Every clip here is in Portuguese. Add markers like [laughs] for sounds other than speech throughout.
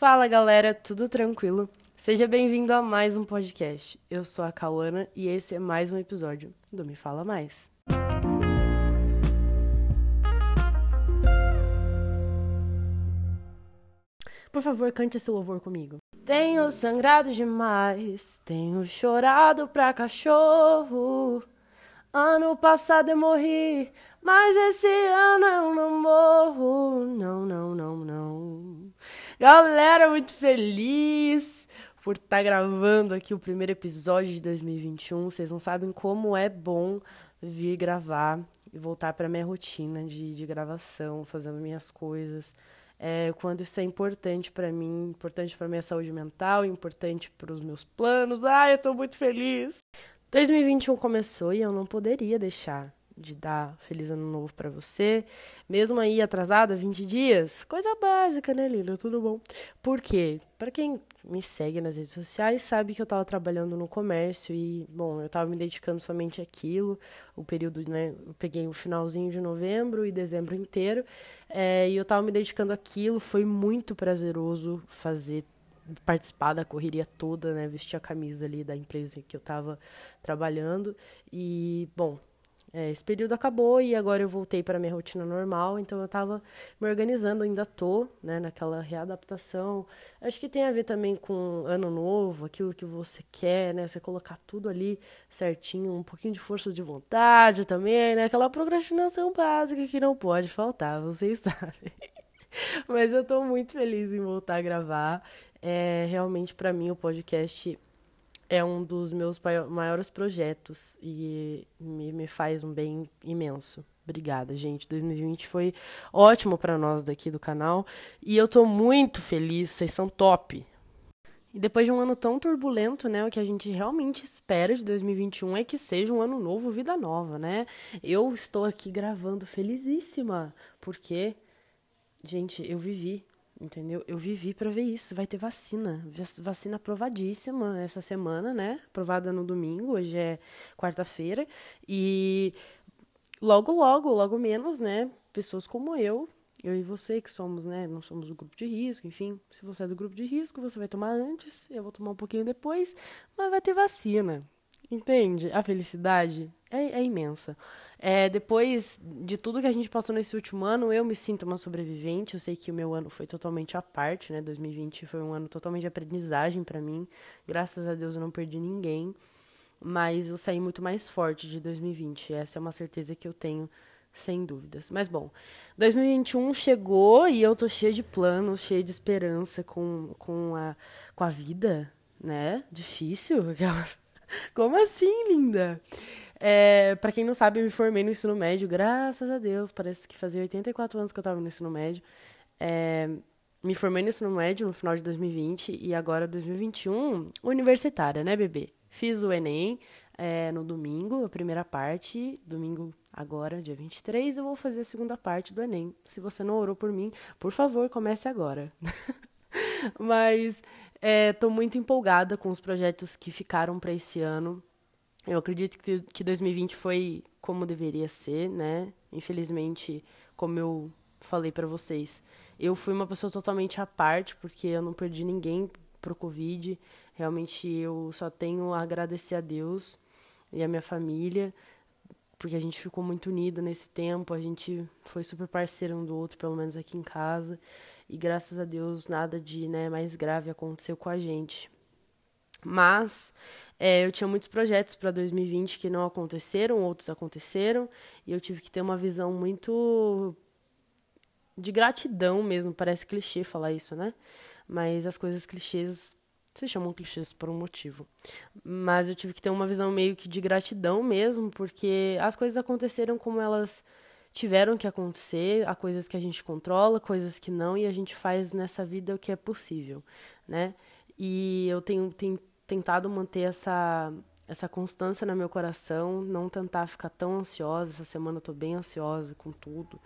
Fala galera, tudo tranquilo? Seja bem-vindo a mais um podcast. Eu sou a Cauana e esse é mais um episódio do Me Fala Mais. Por favor, cante esse louvor comigo. Tenho sangrado demais, tenho chorado pra cachorro. Ano passado eu morri, mas esse ano eu não morro. Não, não, não, não. Galera, muito feliz por estar tá gravando aqui o primeiro episódio de 2021. Vocês não sabem como é bom vir gravar e voltar para minha rotina de, de gravação, fazendo minhas coisas. É, quando isso é importante para mim, importante para minha saúde mental, importante para os meus planos. Ai, eu tô muito feliz. 2021 começou e eu não poderia deixar de dar feliz ano novo para você, mesmo aí atrasada 20 dias. Coisa básica, né, linda? Tudo bom? Por quê? Para quem me segue nas redes sociais sabe que eu estava trabalhando no comércio e, bom, eu estava me dedicando somente àquilo. O período, né, eu peguei o finalzinho de novembro e dezembro inteiro, é, e eu estava me dedicando àquilo. Foi muito prazeroso fazer participar da correria toda, né? Vestir a camisa ali da empresa que eu estava trabalhando. E, bom, é, esse período acabou e agora eu voltei para minha rotina normal, então eu estava me organizando, ainda tô, né, naquela readaptação. Acho que tem a ver também com ano novo, aquilo que você quer, né, você colocar tudo ali certinho, um pouquinho de força de vontade também, né, aquela procrastinação básica que não pode faltar, vocês [laughs] sabem. Mas eu estou muito feliz em voltar a gravar. É, realmente, para mim, o podcast é um dos meus maiores projetos e me, me faz um bem imenso. Obrigada, gente. 2020 foi ótimo para nós daqui do canal e eu tô muito feliz, vocês são top. E depois de um ano tão turbulento, né, o que a gente realmente espera de 2021 é que seja um ano novo, vida nova, né? Eu estou aqui gravando felizíssima, porque gente, eu vivi Entendeu? Eu vivi para ver isso. Vai ter vacina. Vacina aprovadíssima essa semana, né? Aprovada no domingo, hoje é quarta-feira. E logo, logo, logo menos, né? Pessoas como eu, eu e você, que somos, né? Não somos do grupo de risco, enfim. Se você é do grupo de risco, você vai tomar antes, eu vou tomar um pouquinho depois, mas vai ter vacina. Entende? A felicidade é, é imensa. É, depois de tudo que a gente passou nesse último ano, eu me sinto uma sobrevivente. Eu sei que o meu ano foi totalmente à parte, né? 2020 foi um ano totalmente de aprendizagem para mim. Graças a Deus eu não perdi ninguém. Mas eu saí muito mais forte de 2020. Essa é uma certeza que eu tenho, sem dúvidas. Mas bom, 2021 chegou e eu tô cheia de planos, cheia de esperança com, com, a, com a vida, né? Difícil. [laughs] Como assim, linda? É, para quem não sabe, eu me formei no ensino médio, graças a Deus. Parece que fazia 84 anos que eu estava no ensino médio. É, me formei no ensino médio no final de 2020 e agora 2021, universitária, né, bebê? Fiz o Enem é, no domingo, a primeira parte. Domingo agora, dia 23, eu vou fazer a segunda parte do Enem. Se você não orou por mim, por favor, comece agora. [laughs] Mas estou é, muito empolgada com os projetos que ficaram para esse ano. Eu acredito que, que 2020 foi como deveria ser, né? Infelizmente, como eu falei para vocês, eu fui uma pessoa totalmente à parte, porque eu não perdi ninguém pro Covid. Realmente, eu só tenho a agradecer a Deus e a minha família, porque a gente ficou muito unido nesse tempo, a gente foi super parceiro um do outro, pelo menos aqui em casa. E graças a Deus, nada de né, mais grave aconteceu com a gente. Mas é, eu tinha muitos projetos para 2020 que não aconteceram, outros aconteceram, e eu tive que ter uma visão muito de gratidão mesmo. Parece clichê falar isso, né? Mas as coisas clichês se chamam clichês por um motivo. Mas eu tive que ter uma visão meio que de gratidão mesmo, porque as coisas aconteceram como elas tiveram que acontecer, há coisas que a gente controla, coisas que não, e a gente faz nessa vida o que é possível, né? E eu tenho, tenho tentado manter essa, essa constância no meu coração, não tentar ficar tão ansiosa. Essa semana eu tô bem ansiosa com tudo,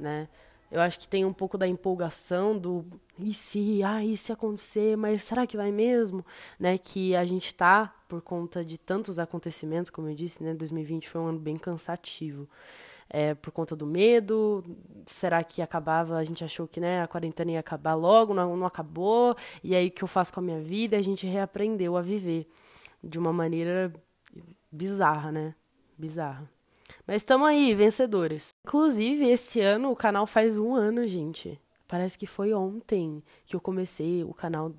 né? Eu acho que tem um pouco da empolgação do e se, ah, e se acontecer, mas será que vai mesmo? Né, que a gente tá por conta de tantos acontecimentos, como eu disse, né, 2020 foi um ano bem cansativo. É, por conta do medo? Será que acabava, a gente achou que né, a quarentena ia acabar logo, não, não acabou, e aí o que eu faço com a minha vida? A gente reaprendeu a viver de uma maneira bizarra, né? Bizarra. Mas estamos aí, vencedores. Inclusive, esse ano o canal faz um ano, gente. Parece que foi ontem que eu comecei o canal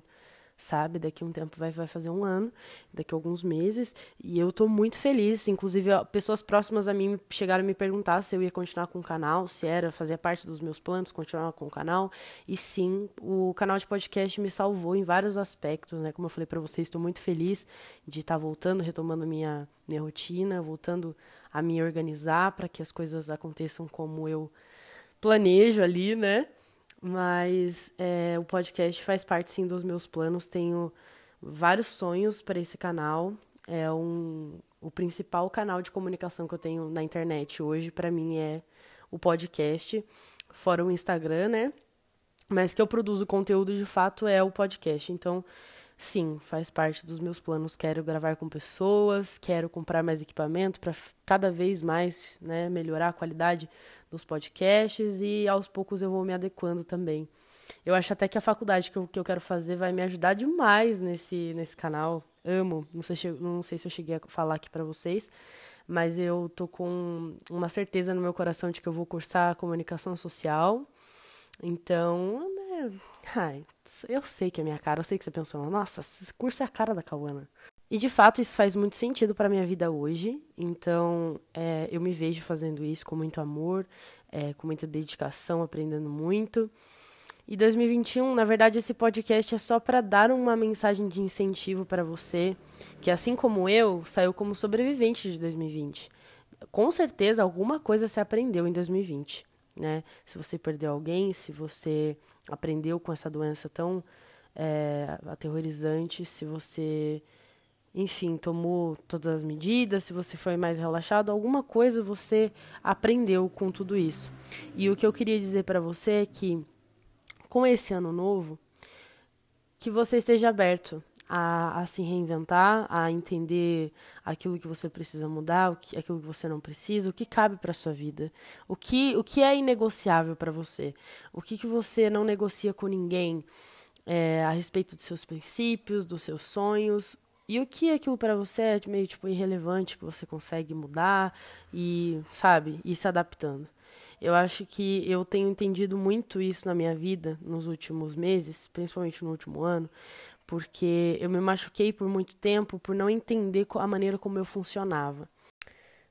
sabe? Daqui um tempo vai, vai fazer um ano, daqui alguns meses, e eu tô muito feliz. Inclusive, pessoas próximas a mim chegaram a me perguntar se eu ia continuar com o canal, se era, fazia parte dos meus planos continuar com o canal. E sim, o canal de podcast me salvou em vários aspectos, né? Como eu falei para vocês, estou muito feliz de estar tá voltando, retomando minha, minha rotina, voltando a me organizar para que as coisas aconteçam como eu planejo ali, né? Mas é, o podcast faz parte sim dos meus planos. Tenho vários sonhos para esse canal. É um, o principal canal de comunicação que eu tenho na internet hoje, para mim, é o podcast, fora o Instagram, né? Mas que eu produzo conteúdo de fato é o podcast. Então, sim, faz parte dos meus planos. Quero gravar com pessoas, quero comprar mais equipamento para cada vez mais né, melhorar a qualidade dos podcasts e aos poucos eu vou me adequando também. Eu acho até que a faculdade que eu, que eu quero fazer vai me ajudar demais nesse, nesse canal. Amo. Não sei, não sei se eu cheguei a falar aqui para vocês, mas eu tô com uma certeza no meu coração de que eu vou cursar comunicação social. Então, né, [laughs] ai, eu sei que é minha cara, eu sei que você pensou, nossa, esse curso é a cara da Cauana. E de fato isso faz muito sentido para minha vida hoje. Então é, eu me vejo fazendo isso com muito amor, é, com muita dedicação, aprendendo muito. E 2021, na verdade, esse podcast é só para dar uma mensagem de incentivo para você, que assim como eu, saiu como sobrevivente de 2020. Com certeza alguma coisa se aprendeu em 2020, né? Se você perdeu alguém, se você aprendeu com essa doença tão é, aterrorizante, se você enfim, tomou todas as medidas, se você foi mais relaxado, alguma coisa você aprendeu com tudo isso. E o que eu queria dizer para você é que, com esse ano novo, que você esteja aberto a, a, se reinventar, a entender aquilo que você precisa mudar, o que, aquilo que você não precisa, o que cabe para sua vida, o que, o que é inegociável para você, o que, que você não negocia com ninguém é, a respeito dos seus princípios, dos seus sonhos, e o que aquilo para você é meio tipo irrelevante que você consegue mudar e, sabe, ir se adaptando. Eu acho que eu tenho entendido muito isso na minha vida nos últimos meses, principalmente no último ano, porque eu me machuquei por muito tempo por não entender a maneira como eu funcionava.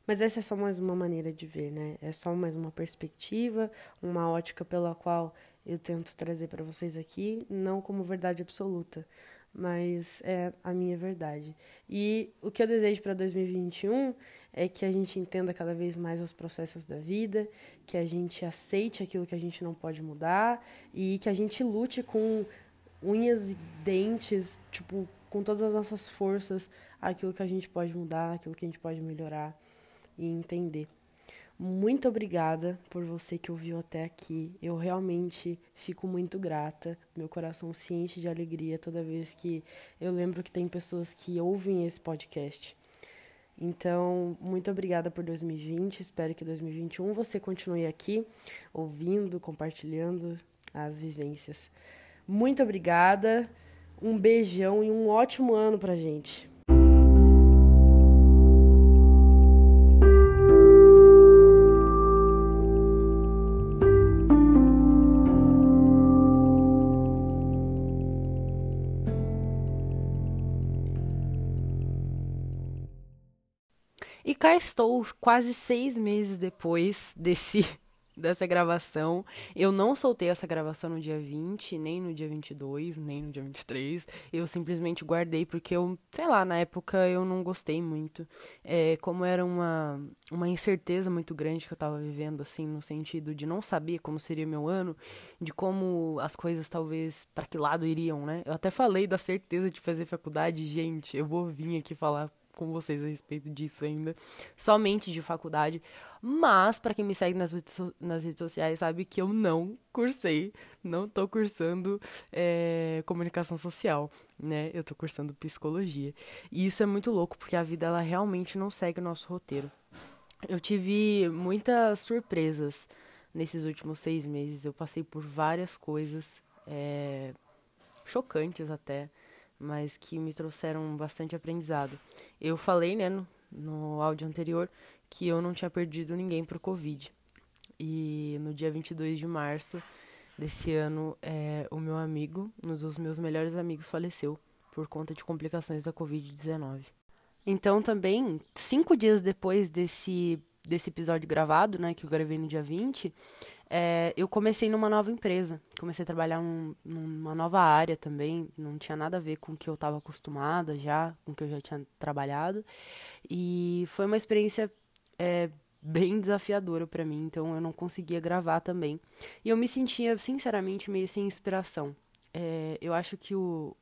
Mas essa é só mais uma maneira de ver, né? É só mais uma perspectiva, uma ótica pela qual eu tento trazer para vocês aqui, não como verdade absoluta, mas é a minha verdade. E o que eu desejo para 2021 é que a gente entenda cada vez mais os processos da vida, que a gente aceite aquilo que a gente não pode mudar e que a gente lute com unhas e dentes, tipo, com todas as nossas forças, aquilo que a gente pode mudar, aquilo que a gente pode melhorar e entender. Muito obrigada por você que ouviu até aqui. Eu realmente fico muito grata. Meu coração se enche de alegria toda vez que eu lembro que tem pessoas que ouvem esse podcast. Então, muito obrigada por 2020. Espero que 2021 você continue aqui ouvindo, compartilhando as vivências. Muito obrigada. Um beijão e um ótimo ano pra gente. E cá estou, quase seis meses depois desse dessa gravação. Eu não soltei essa gravação no dia 20, nem no dia 22, nem no dia 23. Eu simplesmente guardei porque eu, sei lá, na época eu não gostei muito. É, como era uma, uma incerteza muito grande que eu tava vivendo, assim, no sentido de não saber como seria meu ano, de como as coisas talvez para que lado iriam, né? Eu até falei da certeza de fazer faculdade, gente. Eu vou vir aqui falar com vocês a respeito disso ainda, somente de faculdade. Mas, para quem me segue nas, nas redes sociais, sabe que eu não cursei, não tô cursando é, comunicação social, né? Eu tô cursando psicologia. E isso é muito louco, porque a vida, ela realmente não segue o nosso roteiro. Eu tive muitas surpresas nesses últimos seis meses. Eu passei por várias coisas, é, chocantes até, mas que me trouxeram bastante aprendizado. Eu falei, né, no, no áudio anterior, que eu não tinha perdido ninguém pro Covid. E no dia 22 de março desse ano, é, o meu amigo, um dos meus melhores amigos, faleceu por conta de complicações da Covid-19. Então, também, cinco dias depois desse, desse episódio gravado, né, que eu gravei no dia 20, é, eu comecei numa nova empresa. Comecei a trabalhar num, numa nova área também. Não tinha nada a ver com o que eu estava acostumada já, com o que eu já tinha trabalhado. E foi uma experiência é, bem desafiadora para mim, então eu não conseguia gravar também. E eu me sentia, sinceramente, meio sem inspiração. É, eu acho que o,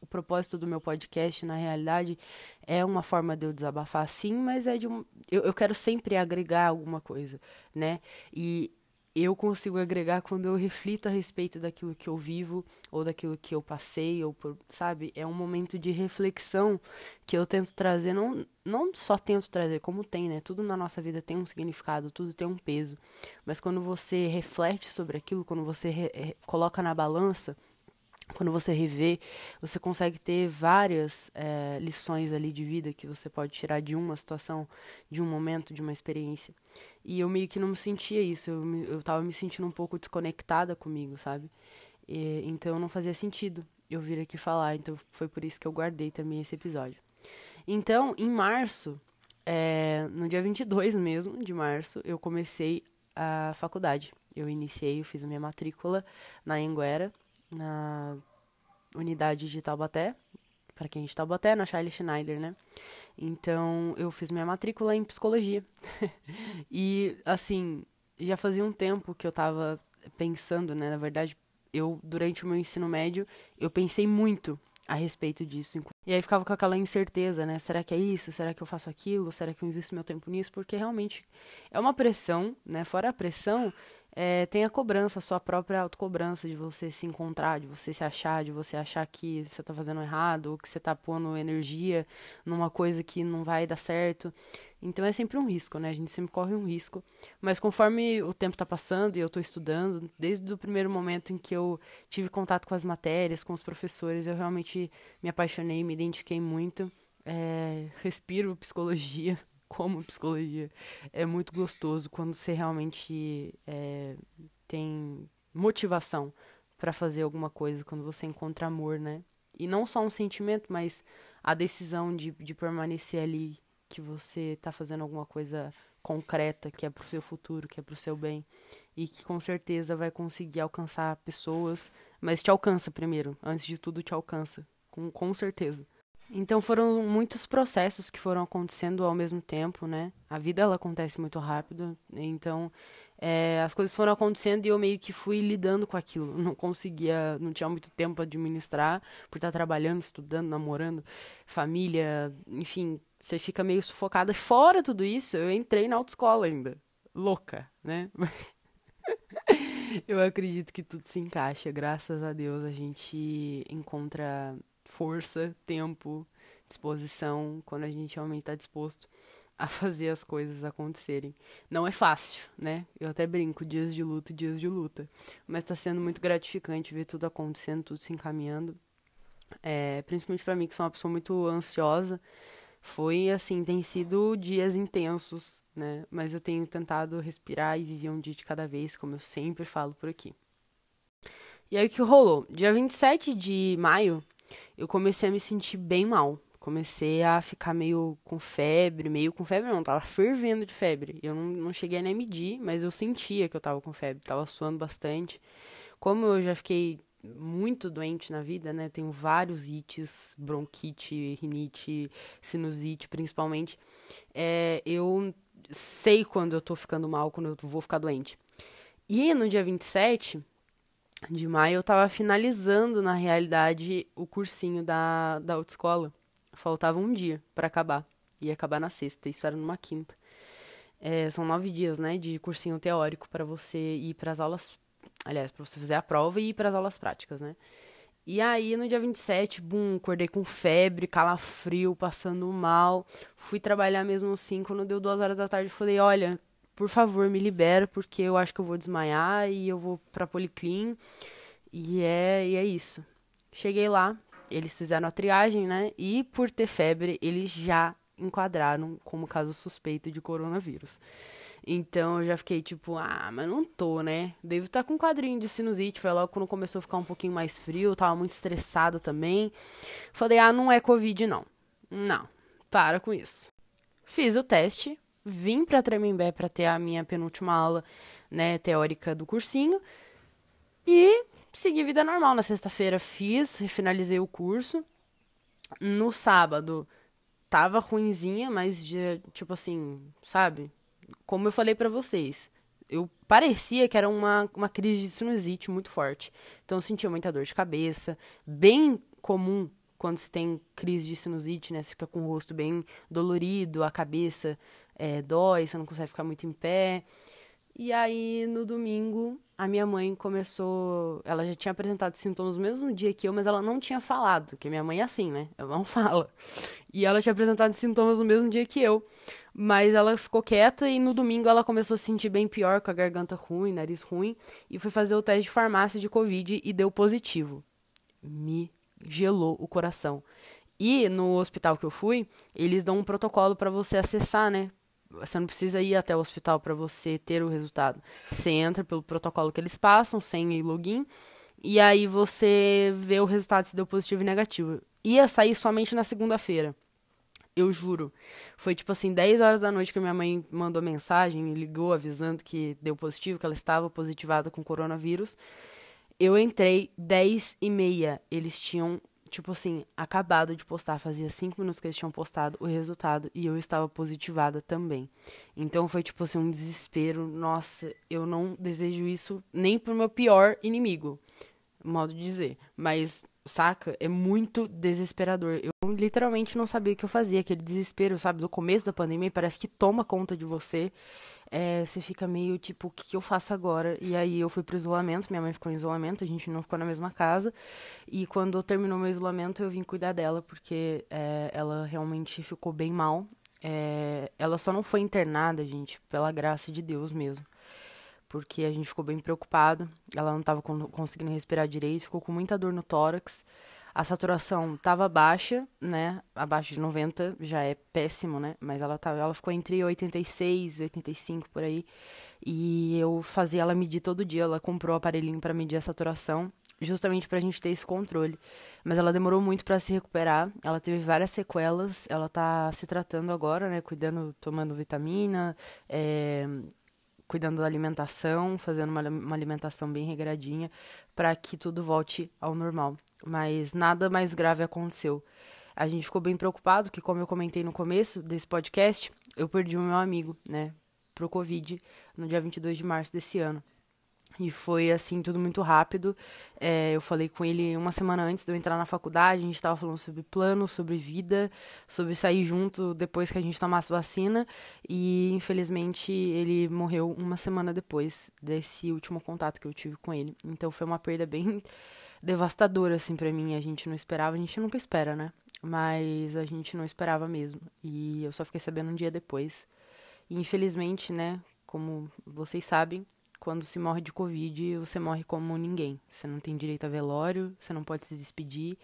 o propósito do meu podcast, na realidade, é uma forma de eu desabafar, sim, mas é de um. Eu, eu quero sempre agregar alguma coisa, né? E eu consigo agregar quando eu reflito a respeito daquilo que eu vivo ou daquilo que eu passei ou por, sabe? É um momento de reflexão que eu tento trazer não não só tento trazer como tem né? Tudo na nossa vida tem um significado tudo tem um peso. Mas quando você reflete sobre aquilo quando você re, coloca na balança quando você revê, você consegue ter várias é, lições ali de vida que você pode tirar de uma situação, de um momento, de uma experiência. E eu meio que não me sentia isso, eu, eu tava me sentindo um pouco desconectada comigo, sabe? E, então não fazia sentido eu vir aqui falar, então foi por isso que eu guardei também esse episódio. Então, em março, é, no dia 22 mesmo de março, eu comecei a faculdade. Eu iniciei, eu fiz a minha matrícula na Anguera na unidade de Taubaté, para quem é de Taubaté, na Charlie Schneider, né? Então, eu fiz minha matrícula em psicologia. [laughs] e, assim, já fazia um tempo que eu tava pensando, né? Na verdade, eu, durante o meu ensino médio, eu pensei muito a respeito disso. E aí ficava com aquela incerteza, né? Será que é isso? Será que eu faço aquilo? Será que eu invisto meu tempo nisso? Porque realmente é uma pressão, né? Fora a pressão, é, tem a cobrança, a sua própria autocobrança de você se encontrar, de você se achar, de você achar que você está fazendo errado, ou que você está pondo energia numa coisa que não vai dar certo. Então é sempre um risco, né? A gente sempre corre um risco. Mas conforme o tempo está passando e eu estou estudando, desde o primeiro momento em que eu tive contato com as matérias, com os professores, eu realmente me apaixonei, me identifiquei muito. É, respiro psicologia como psicologia. É muito gostoso quando você realmente é, tem motivação para fazer alguma coisa, quando você encontra amor, né? E não só um sentimento, mas a decisão de, de permanecer ali, que você tá fazendo alguma coisa concreta, que é pro seu futuro, que é pro seu bem, e que com certeza vai conseguir alcançar pessoas, mas te alcança primeiro, antes de tudo te alcança, com, com certeza. Então foram muitos processos que foram acontecendo ao mesmo tempo, né? A vida ela acontece muito rápido, então é, as coisas foram acontecendo e eu meio que fui lidando com aquilo. [laughs] Não conseguia, não tinha muito tempo para administrar, por estar trabalhando, estudando, namorando, família, enfim, você fica meio sufocada. Fora tudo isso, eu entrei na autoescola ainda, louca, né? [laughs] eu acredito que tudo se encaixa, graças a Deus a gente encontra força, tempo, disposição, quando a gente realmente está disposto a fazer as coisas acontecerem. Não é fácil, né? Eu até brinco, dias de luta, dias de luta. Mas está sendo muito gratificante ver tudo acontecendo, tudo se encaminhando. É, principalmente para mim, que sou uma pessoa muito ansiosa. Foi assim, tem sido dias intensos, né? Mas eu tenho tentado respirar e viver um dia de cada vez, como eu sempre falo por aqui. E aí o que rolou? Dia 27 de maio, eu comecei a me sentir bem mal. Comecei a ficar meio com febre, meio com febre não, tava fervendo de febre. Eu não, não cheguei a nem medir, mas eu sentia que eu tava com febre, tava suando bastante. Como eu já fiquei muito doente na vida, né? Tenho vários ites, bronquite, rinite, sinusite, principalmente. É, eu sei quando eu tô ficando mal, quando eu vou ficar doente. E no dia 27, de maio, eu estava finalizando, na realidade, o cursinho da, da autoescola. Faltava um dia para acabar. Ia acabar na sexta, isso era numa quinta. É, são nove dias, né, de cursinho teórico para você ir para as aulas. Aliás, para você fazer a prova e ir para as aulas práticas, né? E aí, no dia 27, bum, acordei com febre, calafrio, passando mal. Fui trabalhar mesmo assim. Quando deu duas horas da tarde, falei: Olha, por favor, me libera, porque eu acho que eu vou desmaiar e eu vou pra Policlin. E é, e é isso. Cheguei lá, eles fizeram a triagem, né? E por ter febre, eles já enquadraram como caso suspeito de coronavírus. Então eu já fiquei tipo, ah, mas não tô, né? Devo estar tá com um quadrinho de sinusite. Foi logo quando começou a ficar um pouquinho mais frio, tava muito estressado também. Falei, ah, não é Covid, não. Não, para com isso. Fiz o teste, vim pra Tremembé pra ter a minha penúltima aula, né, teórica do cursinho. E segui vida normal. Na sexta-feira fiz, finalizei o curso. No sábado tava ruinzinha, mas tipo assim, sabe? como eu falei para vocês, eu parecia que era uma, uma crise de sinusite muito forte. Então eu sentia muita dor de cabeça, bem comum quando se tem crise de sinusite, né? Você fica com o rosto bem dolorido, a cabeça é, dói, você não consegue ficar muito em pé. E aí, no domingo, a minha mãe começou. Ela já tinha apresentado sintomas no mesmo dia que eu, mas ela não tinha falado, porque minha mãe é assim, né? Ela não [laughs] fala. E ela tinha apresentado sintomas no mesmo dia que eu. Mas ela ficou quieta e no domingo ela começou a se sentir bem pior, com a garganta ruim, nariz ruim, e foi fazer o teste de farmácia de Covid e deu positivo. Me gelou o coração. E no hospital que eu fui, eles dão um protocolo para você acessar, né? Você não precisa ir até o hospital para você ter o resultado. Você entra pelo protocolo que eles passam, sem login, e aí você vê o resultado se deu positivo e negativo. Ia sair somente na segunda-feira. Eu juro. Foi tipo assim, 10 horas da noite que minha mãe mandou mensagem, me ligou avisando que deu positivo, que ela estava positivada com coronavírus. Eu entrei 10 e meia. Eles tinham tipo assim, acabado de postar, fazia cinco minutos que eles tinham postado o resultado e eu estava positivada também. Então foi tipo assim, um desespero. Nossa, eu não desejo isso nem pro meu pior inimigo, modo de dizer. Mas, saca, é muito desesperador. Eu literalmente não sabia o que eu fazia, aquele desespero, sabe, do começo da pandemia, parece que toma conta de você é, você fica meio tipo, o que, que eu faço agora? E aí eu fui pro isolamento, minha mãe ficou em isolamento, a gente não ficou na mesma casa. E quando terminou meu isolamento, eu vim cuidar dela, porque é, ela realmente ficou bem mal. É, ela só não foi internada, gente, pela graça de Deus mesmo. Porque a gente ficou bem preocupado. Ela não estava conseguindo respirar direito, ficou com muita dor no tórax. A saturação estava baixa, né? Abaixo de 90 já é péssimo, né? Mas ela tava, ela ficou entre 86 e 85 por aí. E eu fazia ela medir todo dia. Ela comprou o aparelhinho para medir a saturação, justamente pra gente ter esse controle. Mas ela demorou muito para se recuperar. Ela teve várias sequelas. Ela tá se tratando agora, né? Cuidando, tomando vitamina, é, cuidando da alimentação, fazendo uma, uma alimentação bem regradinha para que tudo volte ao normal mas nada mais grave aconteceu. A gente ficou bem preocupado, que como eu comentei no começo desse podcast, eu perdi o meu amigo, né, pro Covid, no dia 22 de março desse ano. E foi assim, tudo muito rápido. É, eu falei com ele uma semana antes de eu entrar na faculdade. A gente estava falando sobre plano, sobre vida, sobre sair junto depois que a gente tomasse vacina. E infelizmente ele morreu uma semana depois desse último contato que eu tive com ele. Então foi uma perda bem [laughs] devastadora, assim, para mim. A gente não esperava, a gente nunca espera, né? Mas a gente não esperava mesmo. E eu só fiquei sabendo um dia depois. E infelizmente, né, como vocês sabem, quando se morre de Covid, você morre como ninguém. Você não tem direito a velório, você não pode se despedir.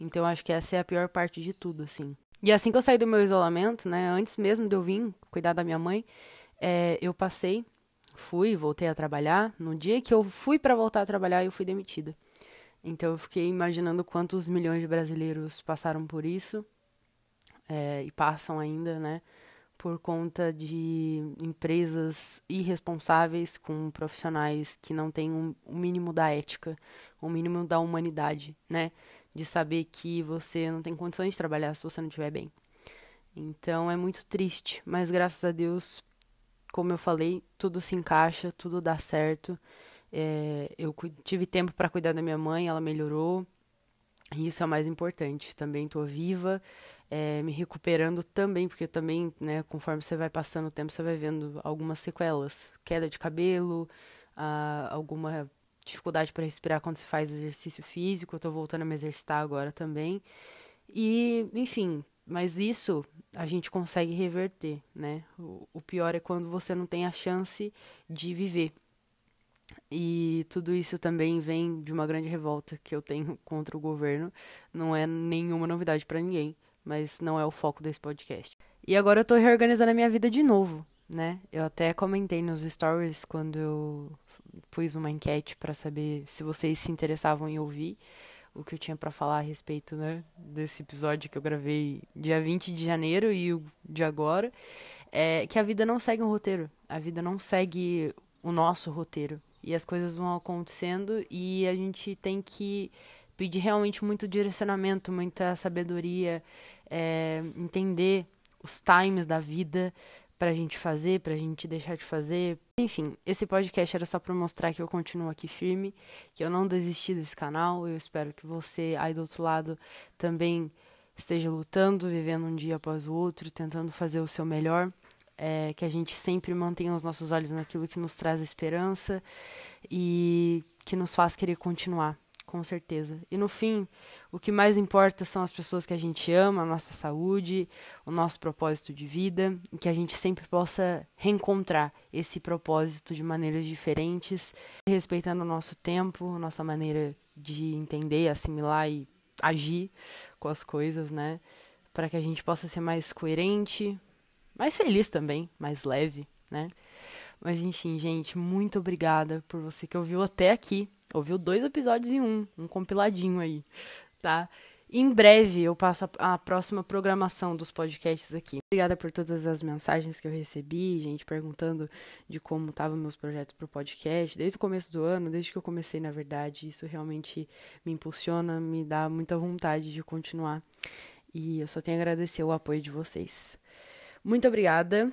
Então, acho que essa é a pior parte de tudo, assim. E assim que eu saí do meu isolamento, né, antes mesmo de eu vir cuidar da minha mãe, é, eu passei, fui, voltei a trabalhar. No dia que eu fui para voltar a trabalhar, eu fui demitida. Então eu fiquei imaginando quantos milhões de brasileiros passaram por isso é, e passam ainda, né? Por conta de empresas irresponsáveis com profissionais que não têm um, o um mínimo da ética, o um mínimo da humanidade, né? De saber que você não tem condições de trabalhar se você não estiver bem. Então é muito triste, mas graças a Deus, como eu falei, tudo se encaixa, tudo dá certo. É, eu tive tempo para cuidar da minha mãe, ela melhorou. E isso é o mais importante. Também estou viva, é, me recuperando também, porque também, né, conforme você vai passando o tempo, você vai vendo algumas sequelas. Queda de cabelo, alguma dificuldade para respirar quando você faz exercício físico. Eu tô voltando a me exercitar agora também. E, enfim, mas isso a gente consegue reverter, né? O, o pior é quando você não tem a chance de viver. E tudo isso também vem de uma grande revolta que eu tenho [laughs] contra o governo. Não é nenhuma novidade para ninguém, mas não é o foco desse podcast. E agora eu tô reorganizando a minha vida de novo, né? Eu até comentei nos stories quando eu pus uma enquete para saber se vocês se interessavam em ouvir o que eu tinha para falar a respeito, né, desse episódio que eu gravei dia 20 de janeiro e o de agora, é que a vida não segue um roteiro. A vida não segue o nosso roteiro. E as coisas vão acontecendo e a gente tem que pedir realmente muito direcionamento, muita sabedoria, é, entender os times da vida pra gente fazer, pra gente deixar de fazer. Enfim, esse podcast era só pra mostrar que eu continuo aqui firme, que eu não desisti desse canal. Eu espero que você aí do outro lado também esteja lutando, vivendo um dia após o outro, tentando fazer o seu melhor. É, que a gente sempre mantenha os nossos olhos naquilo que nos traz esperança e que nos faz querer continuar com certeza. E no fim, o que mais importa são as pessoas que a gente ama, a nossa saúde, o nosso propósito de vida, e que a gente sempre possa reencontrar esse propósito de maneiras diferentes, respeitando o nosso tempo, nossa maneira de entender, assimilar e agir com as coisas, né? Para que a gente possa ser mais coerente, mais feliz também, mais leve, né? Mas enfim, gente, muito obrigada por você que ouviu até aqui. Ouviu dois episódios em um, um compiladinho aí, tá? Em breve eu passo a, próxima programação dos podcasts aqui. Obrigada por todas as mensagens que eu recebi, gente perguntando de como estavam meus projetos para o podcast, desde o começo do ano, desde que eu comecei, na verdade. Isso realmente me impulsiona, me dá muita vontade de continuar. E eu só tenho a agradecer o apoio de vocês. Muito obrigada